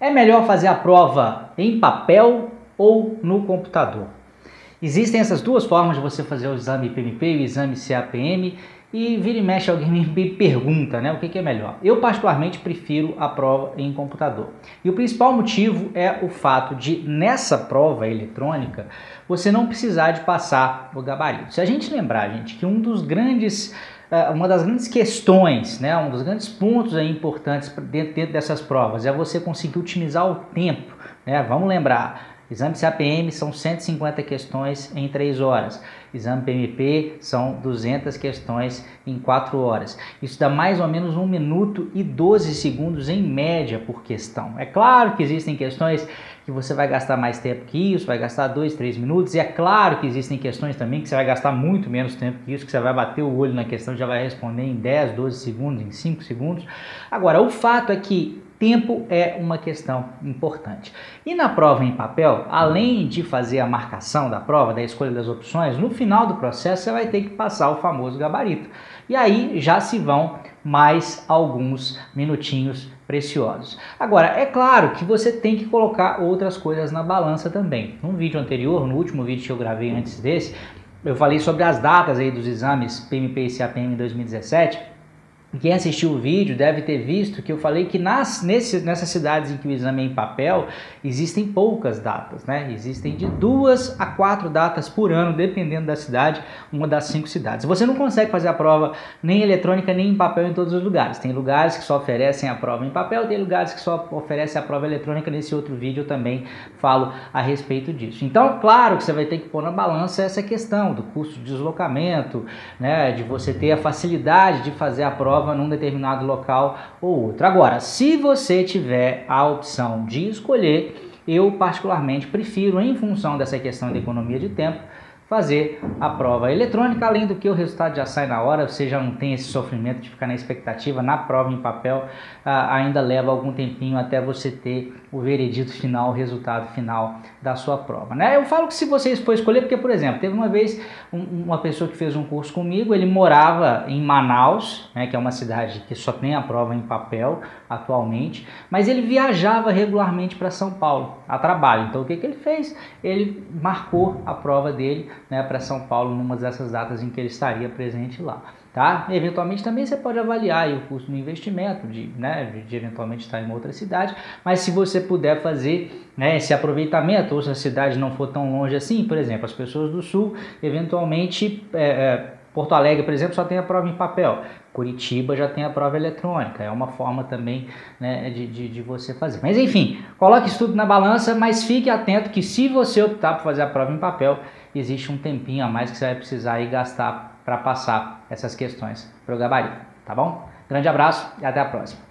É melhor fazer a prova em papel ou no computador? Existem essas duas formas de você fazer o exame PMP e o exame CAPM e vira e mexe alguém me pergunta, né, o que, que, é melhor. Eu particularmente prefiro a prova em computador. E o principal motivo é o fato de nessa prova eletrônica você não precisar de passar o gabarito. Se a gente lembrar, gente, que um dos grandes é, uma das grandes questões, né, um dos grandes pontos aí importantes dentro, dentro dessas provas é você conseguir otimizar o tempo. Né? Vamos lembrar, Exame CAPM são 150 questões em 3 horas. Exame PMP são 200 questões em 4 horas. Isso dá mais ou menos 1 minuto e 12 segundos em média por questão. É claro que existem questões que você vai gastar mais tempo que isso, vai gastar 2, 3 minutos, e é claro que existem questões também que você vai gastar muito menos tempo que isso, que você vai bater o olho na questão e já vai responder em 10, 12 segundos, em 5 segundos. Agora, o fato é que tempo é uma questão importante. E na prova em papel, além de fazer a marcação da prova, da escolha das opções, no final do processo você vai ter que passar o famoso gabarito. E aí já se vão mais alguns minutinhos preciosos. Agora, é claro que você tem que colocar outras coisas na balança também. No vídeo anterior, no último vídeo que eu gravei antes desse, eu falei sobre as datas aí dos exames PMP e CAPM 2017 quem assistiu o vídeo deve ter visto que eu falei que nas, nesse, nessas cidades em que o exame é em papel, existem poucas datas, né? Existem de duas a quatro datas por ano, dependendo da cidade, uma das cinco cidades. Você não consegue fazer a prova nem eletrônica nem em papel em todos os lugares. Tem lugares que só oferecem a prova em papel, tem lugares que só oferecem a prova eletrônica. Nesse outro vídeo eu também falo a respeito disso. Então, claro que você vai ter que pôr na balança essa questão do custo de deslocamento, né? De você ter a facilidade de fazer a prova prova num determinado local ou outro. Agora, se você tiver a opção de escolher, eu particularmente prefiro, em função dessa questão de economia de tempo, fazer a prova eletrônica, além do que o resultado já sai na hora, você já não tem esse sofrimento de ficar na expectativa, na prova em papel, ah, ainda leva algum tempinho até você ter o veredito final, o resultado final da sua prova. Né? Eu falo que se vocês for escolher, porque, por exemplo, teve uma vez um, uma pessoa que fez um curso comigo, ele morava em Manaus, né, que é uma cidade que só tem a prova em papel atualmente, mas ele viajava regularmente para São Paulo a trabalho. Então, o que, que ele fez? Ele marcou a prova dele né, para São Paulo numa dessas datas em que ele estaria presente lá. Tá? Eventualmente também você pode avaliar o custo do investimento, de, né, de, eventualmente estar em outra cidade, mas se você puder fazer né, esse aproveitamento, ou se a cidade não for tão longe assim, por exemplo, as pessoas do sul, eventualmente é, é, Porto Alegre, por exemplo, só tem a prova em papel. Curitiba já tem a prova eletrônica. É uma forma também né, de, de, de, você fazer. Mas enfim, coloque isso tudo na balança, mas fique atento que se você optar por fazer a prova em papel, existe um tempinho a mais que você vai precisar aí gastar para passar essas questões para o gabarito. Tá bom? Grande abraço e até a próxima.